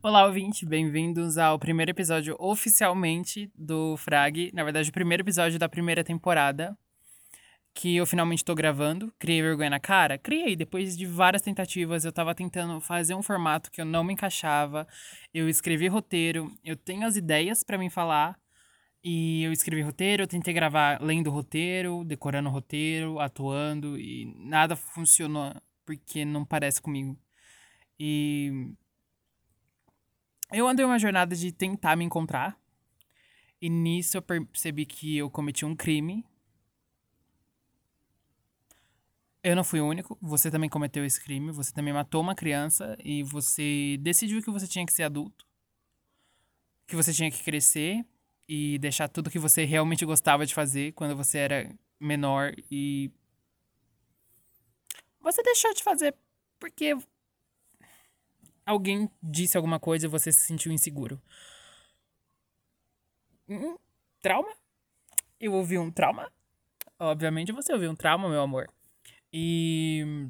Olá, ouvinte, bem-vindos ao primeiro episódio oficialmente do Frag. Na verdade, o primeiro episódio da primeira temporada, que eu finalmente tô gravando. Criei vergonha na cara? Criei, depois de várias tentativas. Eu tava tentando fazer um formato que eu não me encaixava. Eu escrevi roteiro, eu tenho as ideias para mim falar. E eu escrevi roteiro, eu tentei gravar lendo roteiro, decorando roteiro, atuando, e nada funcionou porque não parece comigo. E eu andei uma jornada de tentar me encontrar. E nisso eu percebi que eu cometi um crime. Eu não fui o único, você também cometeu esse crime, você também matou uma criança e você decidiu que você tinha que ser adulto, que você tinha que crescer e deixar tudo que você realmente gostava de fazer quando você era menor e você deixou de fazer porque alguém disse alguma coisa e você se sentiu inseguro. Hum, trauma? Eu ouvi um trauma? Obviamente você ouviu um trauma, meu amor. E.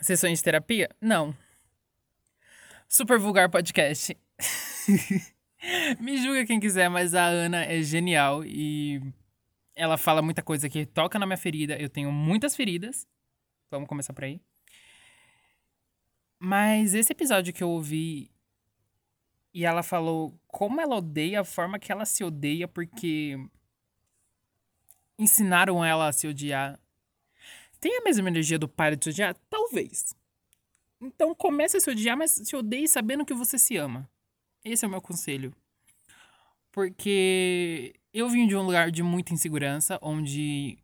Sessões de terapia? Não. Super vulgar podcast. Me julga quem quiser, mas a Ana é genial e ela fala muita coisa que toca na minha ferida. Eu tenho muitas feridas. Vamos começar por aí. Mas esse episódio que eu ouvi e ela falou como ela odeia a forma que ela se odeia porque ensinaram ela a se odiar. Tem a mesma energia do pai de se odiar? Talvez. Então comece a se odiar, mas se odeie sabendo que você se ama. Esse é o meu conselho. Porque eu vim de um lugar de muita insegurança, onde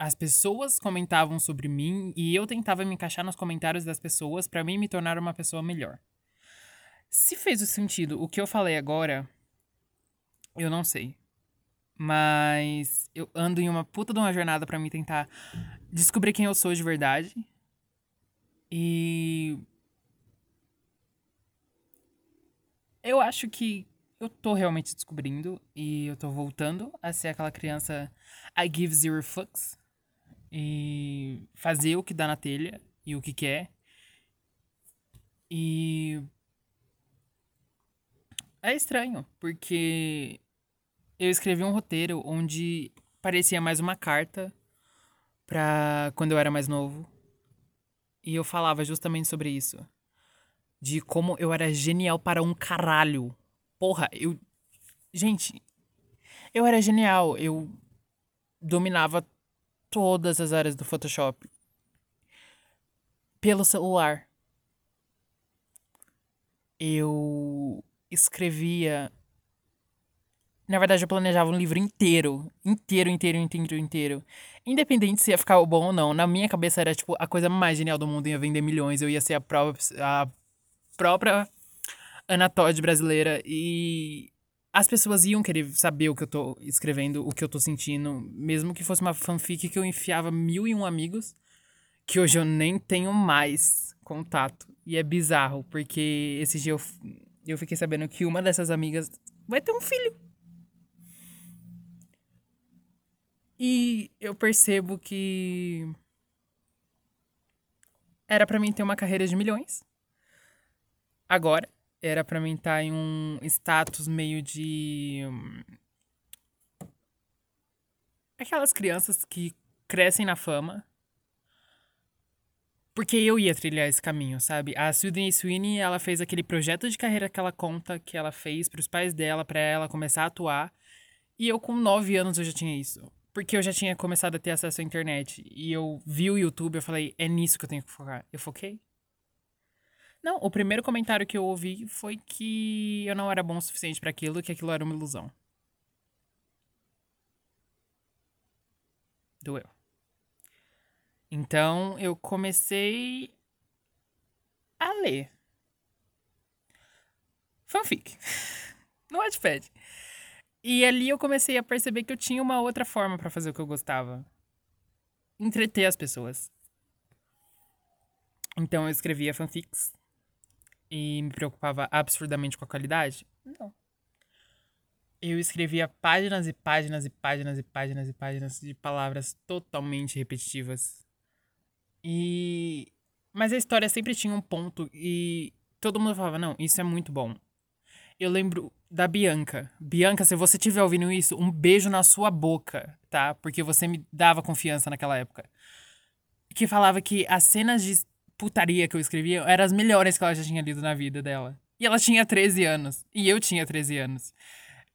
as pessoas comentavam sobre mim e eu tentava me encaixar nos comentários das pessoas para mim me tornar uma pessoa melhor. Se fez o sentido o que eu falei agora, eu não sei. Mas eu ando em uma puta de uma jornada para me tentar descobrir quem eu sou de verdade. E eu acho que eu tô realmente descobrindo e eu tô voltando a ser aquela criança I give zero fucks e fazer o que dá na telha e o que quer. E é estranho, porque eu escrevi um roteiro onde parecia mais uma carta pra quando eu era mais novo. E eu falava justamente sobre isso. De como eu era genial para um caralho. Porra, eu. Gente, eu era genial. Eu dominava todas as áreas do Photoshop pelo celular. Eu escrevia. Na verdade, eu planejava um livro inteiro. Inteiro, inteiro, inteiro, inteiro. Independente se ia ficar bom ou não. Na minha cabeça era, tipo, a coisa mais genial do mundo. Ia vender milhões. Eu ia ser a, própria a própria Ana Todd brasileira. E as pessoas iam querer saber o que eu tô escrevendo, o que eu tô sentindo, mesmo que fosse uma fanfic que eu enfiava mil e um amigos, que hoje eu nem tenho mais contato. E é bizarro, porque esse dia eu, eu fiquei sabendo que uma dessas amigas vai ter um filho. E eu percebo que era para mim ter uma carreira de milhões. Agora, era para mim estar tá em um status meio de. Aquelas crianças que crescem na fama. Porque eu ia trilhar esse caminho, sabe? A Sydney Sweeney, ela fez aquele projeto de carreira que ela conta que ela fez para os pais dela, para ela começar a atuar. E eu, com nove anos, eu já tinha isso. Porque eu já tinha começado a ter acesso à internet. E eu vi o YouTube, eu falei, é nisso que eu tenho que focar. Eu foquei. Não, o primeiro comentário que eu ouvi foi que eu não era bom o suficiente para aquilo, que aquilo era uma ilusão. Doeu. Então eu comecei a ler. Fanfic. no Wattpad. E ali eu comecei a perceber que eu tinha uma outra forma para fazer o que eu gostava. Entreter as pessoas. Então eu escrevia fanfics e me preocupava absurdamente com a qualidade? Não. Eu escrevia páginas e páginas e páginas e páginas e páginas de palavras totalmente repetitivas. E. Mas a história sempre tinha um ponto e todo mundo falava, não, isso é muito bom. Eu lembro da Bianca. Bianca, se você estiver ouvindo isso, um beijo na sua boca, tá? Porque você me dava confiança naquela época. Que falava que as cenas de putaria que eu escrevia eram as melhores que ela já tinha lido na vida dela. E ela tinha 13 anos. E eu tinha 13 anos.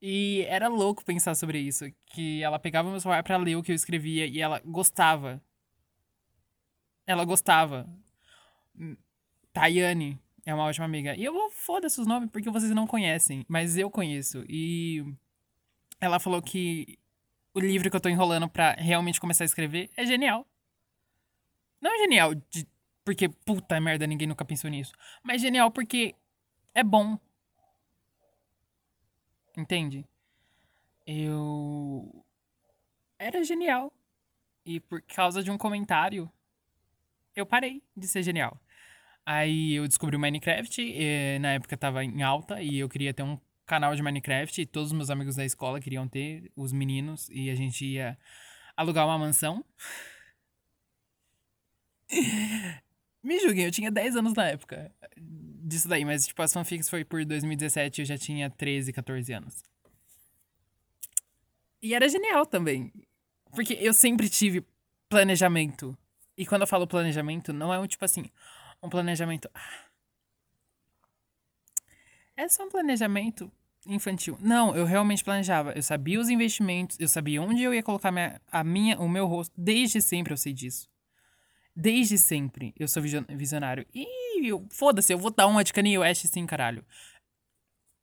E era louco pensar sobre isso. Que ela pegava meu celular pra ler o que eu escrevia e ela gostava. Ela gostava. Tayane é uma ótima amiga. E eu vou foda-se os nomes porque vocês não conhecem, mas eu conheço. E ela falou que o livro que eu tô enrolando pra realmente começar a escrever é genial. Não é genial de, porque, puta merda, ninguém nunca pensou nisso. Mas genial porque é bom. Entende? Eu. Era genial. E por causa de um comentário, eu parei de ser genial. Aí eu descobri o Minecraft, e, na época tava em alta e eu queria ter um canal de Minecraft e todos os meus amigos da escola queriam ter, os meninos, e a gente ia alugar uma mansão. Me julguem, eu tinha 10 anos na época disso daí, mas tipo, as fanfics foi por 2017 eu já tinha 13, 14 anos. E era genial também. Porque eu sempre tive planejamento. E quando eu falo planejamento, não é um tipo assim, um planejamento. Ah, é só um planejamento infantil. Não, eu realmente planejava. Eu sabia os investimentos, eu sabia onde eu ia colocar minha, a minha, o meu rosto. Desde sempre eu sei disso. Desde sempre eu sou visionário. Eu, foda-se, eu vou dar uma de Kanye West sim, caralho.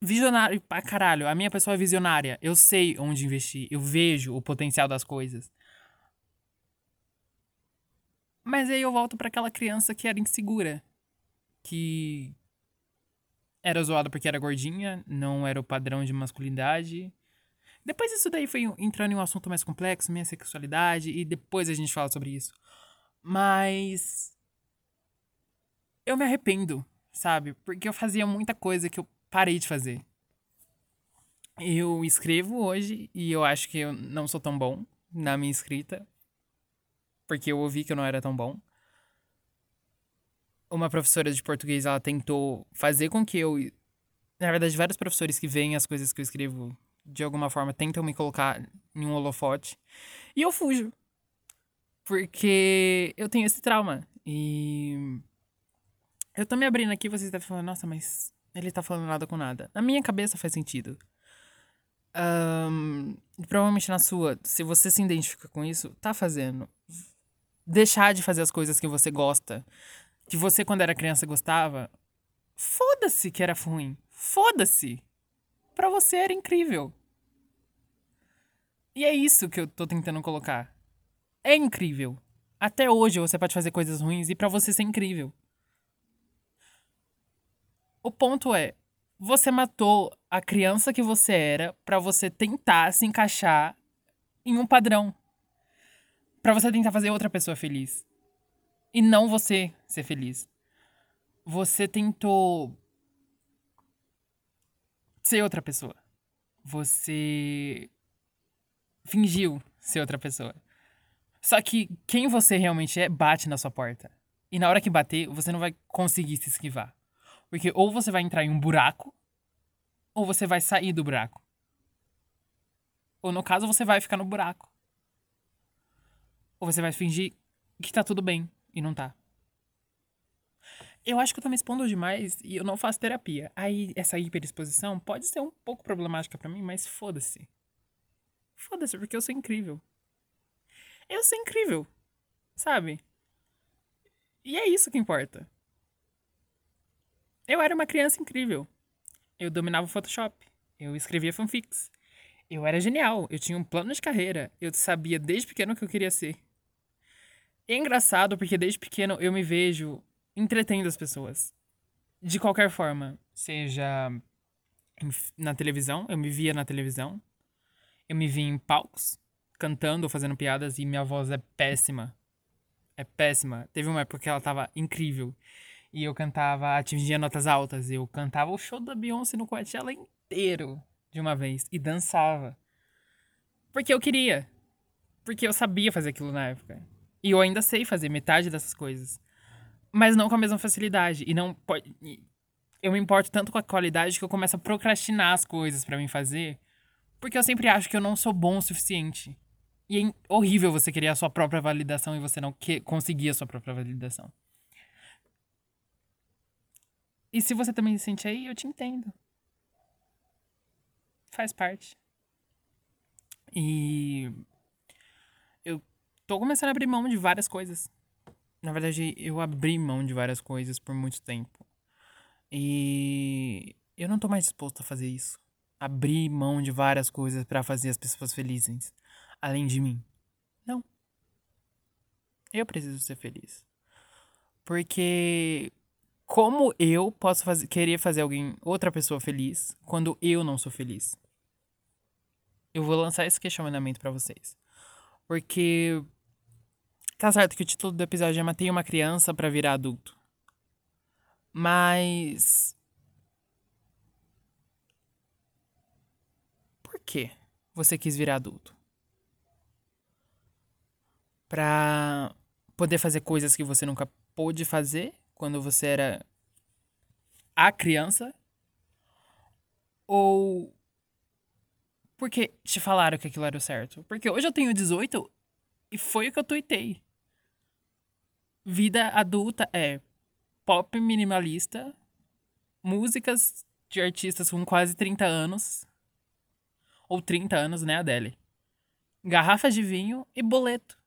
Visionário pra caralho. A minha pessoa é visionária. Eu sei onde investir. Eu vejo o potencial das coisas. Mas aí eu volto para aquela criança que era insegura. Que era zoada porque era gordinha, não era o padrão de masculinidade. Depois isso daí foi entrando em um assunto mais complexo, minha sexualidade, e depois a gente fala sobre isso. Mas. Eu me arrependo, sabe? Porque eu fazia muita coisa que eu parei de fazer. Eu escrevo hoje e eu acho que eu não sou tão bom na minha escrita porque eu ouvi que eu não era tão bom. Uma professora de português, ela tentou fazer com que eu. Na verdade, vários professores que veem as coisas que eu escrevo de alguma forma tentam me colocar em um holofote. E eu fujo. Porque eu tenho esse trauma. E. Eu tô me abrindo aqui, vocês devem falar, nossa, mas ele tá falando nada com nada. Na minha cabeça faz sentido. Um, provavelmente na sua, se você se identifica com isso, tá fazendo deixar de fazer as coisas que você gosta, que você quando era criança gostava, foda-se que era ruim. Foda-se. Para você era incrível. E é isso que eu tô tentando colocar. É incrível. Até hoje você pode fazer coisas ruins e para você ser incrível. O ponto é, você matou a criança que você era para você tentar se encaixar em um padrão para você tentar fazer outra pessoa feliz. E não você ser feliz. Você tentou ser outra pessoa. Você fingiu ser outra pessoa. Só que quem você realmente é bate na sua porta. E na hora que bater, você não vai conseguir se esquivar. Porque ou você vai entrar em um buraco, ou você vai sair do buraco. Ou no caso, você vai ficar no buraco. Ou você vai fingir que tá tudo bem e não tá. Eu acho que eu tô me expondo demais e eu não faço terapia. Aí essa hiperexposição pode ser um pouco problemática para mim, mas foda-se. Foda-se, porque eu sou incrível. Eu sou incrível. Sabe? E é isso que importa. Eu era uma criança incrível. Eu dominava o Photoshop. Eu escrevia fanfics. Eu era genial. Eu tinha um plano de carreira. Eu sabia desde pequeno o que eu queria ser é engraçado porque desde pequeno eu me vejo entretendo as pessoas. De qualquer forma. Seja na televisão, eu me via na televisão. Eu me via em palcos, cantando ou fazendo piadas e minha voz é péssima. É péssima. Teve uma época que ela tava incrível. E eu cantava, atingia notas altas. Eu cantava o show da Beyoncé no Coachella inteiro de uma vez. E dançava. Porque eu queria. Porque eu sabia fazer aquilo na época. E eu ainda sei fazer metade dessas coisas. Mas não com a mesma facilidade. E não pode. eu me importo tanto com a qualidade que eu começo a procrastinar as coisas para mim fazer, porque eu sempre acho que eu não sou bom o suficiente. E é horrível você querer a sua própria validação e você não que conseguir a sua própria validação. E se você também se sente aí, eu te entendo. Faz parte. E eu tô começando a abrir mão de várias coisas. Na verdade, eu abri mão de várias coisas por muito tempo. E eu não tô mais disposto a fazer isso. Abrir mão de várias coisas para fazer as pessoas felizes, além de mim. Não. Eu preciso ser feliz. Porque como eu posso fazer, querer fazer alguém, outra pessoa feliz, quando eu não sou feliz? Eu vou lançar esse questionamento para vocês. Porque tá certo que o título do episódio é Matei uma criança para virar adulto. Mas. Por que você quis virar adulto? Pra poder fazer coisas que você nunca pôde fazer quando você era a criança? Ou porque te falaram que aquilo era o certo? Porque hoje eu tenho 18 e foi o que eu tuitei. Vida adulta é pop minimalista, músicas de artistas com quase 30 anos, ou 30 anos, né, Adele? Garrafas de vinho e boleto.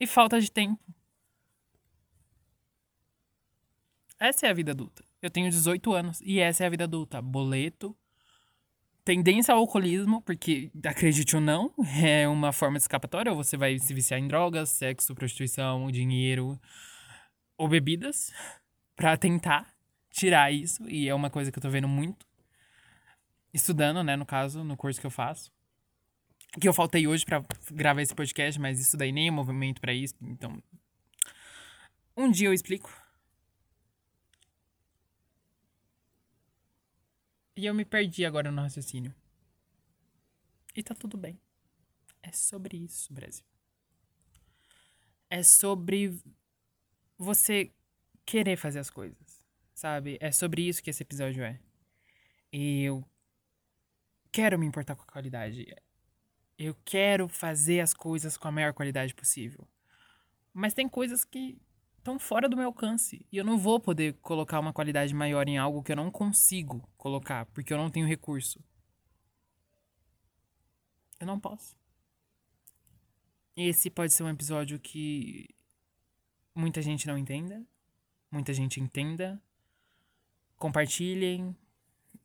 E falta de tempo. Essa é a vida adulta. Eu tenho 18 anos e essa é a vida adulta. Boleto, tendência ao alcoolismo, porque acredite ou não, é uma forma escapatória, você vai se viciar em drogas, sexo, prostituição, dinheiro, ou bebidas para tentar tirar isso. E é uma coisa que eu tô vendo muito. Estudando, né, no caso, no curso que eu faço. Que eu faltei hoje para gravar esse podcast, mas isso daí nem é movimento para isso. Então. Um dia eu explico. E eu me perdi agora no raciocínio. E tá tudo bem. É sobre isso, Brasil. É sobre você querer fazer as coisas, sabe? É sobre isso que esse episódio é. E eu quero me importar com a qualidade. Eu quero fazer as coisas com a maior qualidade possível. Mas tem coisas que estão fora do meu alcance. E eu não vou poder colocar uma qualidade maior em algo que eu não consigo colocar, porque eu não tenho recurso. Eu não posso. Esse pode ser um episódio que muita gente não entenda, muita gente entenda, compartilhem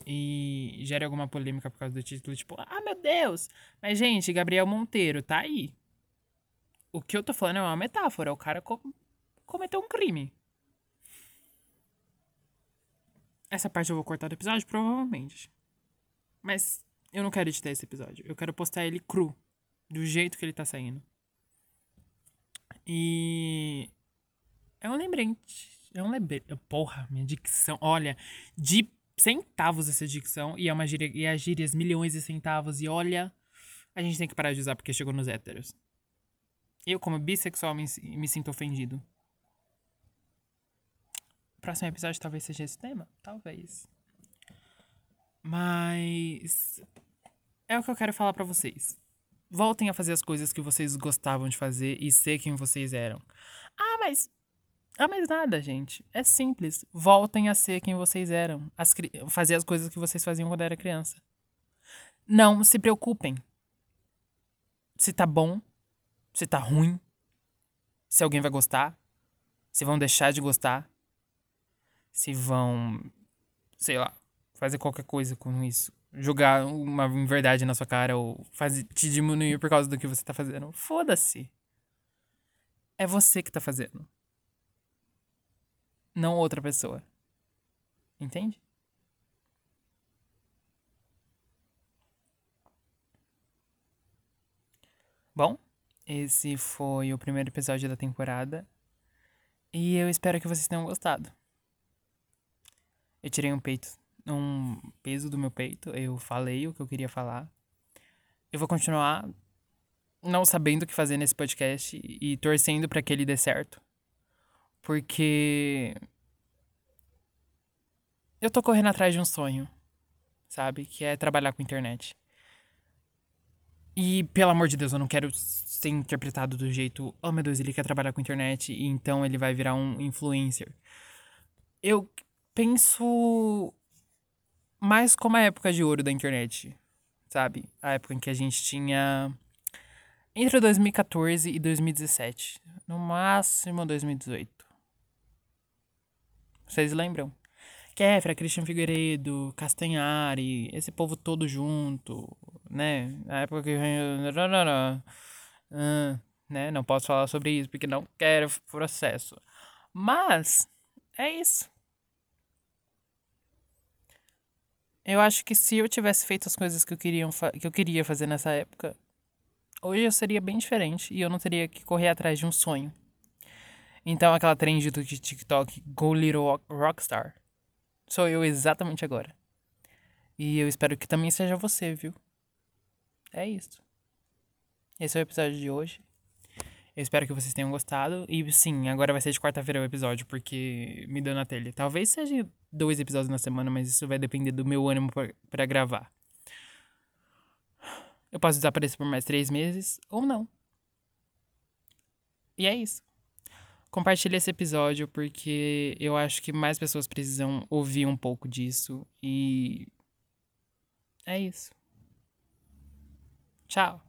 e gere alguma polêmica por causa do título, tipo, ah, meu Deus! Mas, gente, Gabriel Monteiro tá aí. O que eu tô falando é uma metáfora, o cara co cometeu um crime. Essa parte eu vou cortar do episódio, provavelmente. Mas eu não quero editar esse episódio. Eu quero postar ele cru. Do jeito que ele tá saindo. E é um lembrete. É um lembrete. Porra, minha dicção. Olha, de centavos essa dicção. E é uma gíria. E as gírias milhões de centavos. E olha, a gente tem que parar de usar porque chegou nos héteros. Eu, como bissexual, me, me sinto ofendido. Próximo episódio talvez seja esse tema? Talvez. Mas. É o que eu quero falar para vocês. Voltem a fazer as coisas que vocês gostavam de fazer e ser quem vocês eram. Ah, mas ah, mas nada, gente. É simples. Voltem a ser quem vocês eram. As, fazer as coisas que vocês faziam quando era criança. Não se preocupem. Se tá bom, se tá ruim, se alguém vai gostar, se vão deixar de gostar, se vão, sei lá, fazer qualquer coisa com isso. Jogar uma verdade na sua cara ou fazer, te diminuir por causa do que você tá fazendo. Foda-se. É você que tá fazendo não outra pessoa. Entende? Bom, esse foi o primeiro episódio da temporada. E eu espero que vocês tenham gostado. Eu tirei um peito, um peso do meu peito, eu falei o que eu queria falar. Eu vou continuar não sabendo o que fazer nesse podcast e torcendo para que ele dê certo. Porque eu tô correndo atrás de um sonho, sabe? Que é trabalhar com internet. E, pelo amor de Deus, eu não quero ser interpretado do jeito, oh meu Deus, ele quer trabalhar com internet e então ele vai virar um influencer. Eu penso mais como a época de ouro da internet, sabe? A época em que a gente tinha entre 2014 e 2017, no máximo 2018. Vocês lembram? Kefra, Christian Figueiredo, Castanhari, esse povo todo junto, né? Na época que. Uh, né? Não posso falar sobre isso porque não quero processo. Mas, é isso. Eu acho que se eu tivesse feito as coisas que eu, queria, que eu queria fazer nessa época, hoje eu seria bem diferente e eu não teria que correr atrás de um sonho. Então, aquela trend do TikTok, Go Little Rockstar, sou eu exatamente agora. E eu espero que também seja você, viu? É isso. Esse é o episódio de hoje. Eu espero que vocês tenham gostado. E sim, agora vai ser de quarta-feira o episódio, porque me deu na telha. Talvez seja dois episódios na semana, mas isso vai depender do meu ânimo para gravar. Eu posso desaparecer por mais três meses ou não. E é isso. Compartilhe esse episódio porque eu acho que mais pessoas precisam ouvir um pouco disso. E. É isso. Tchau.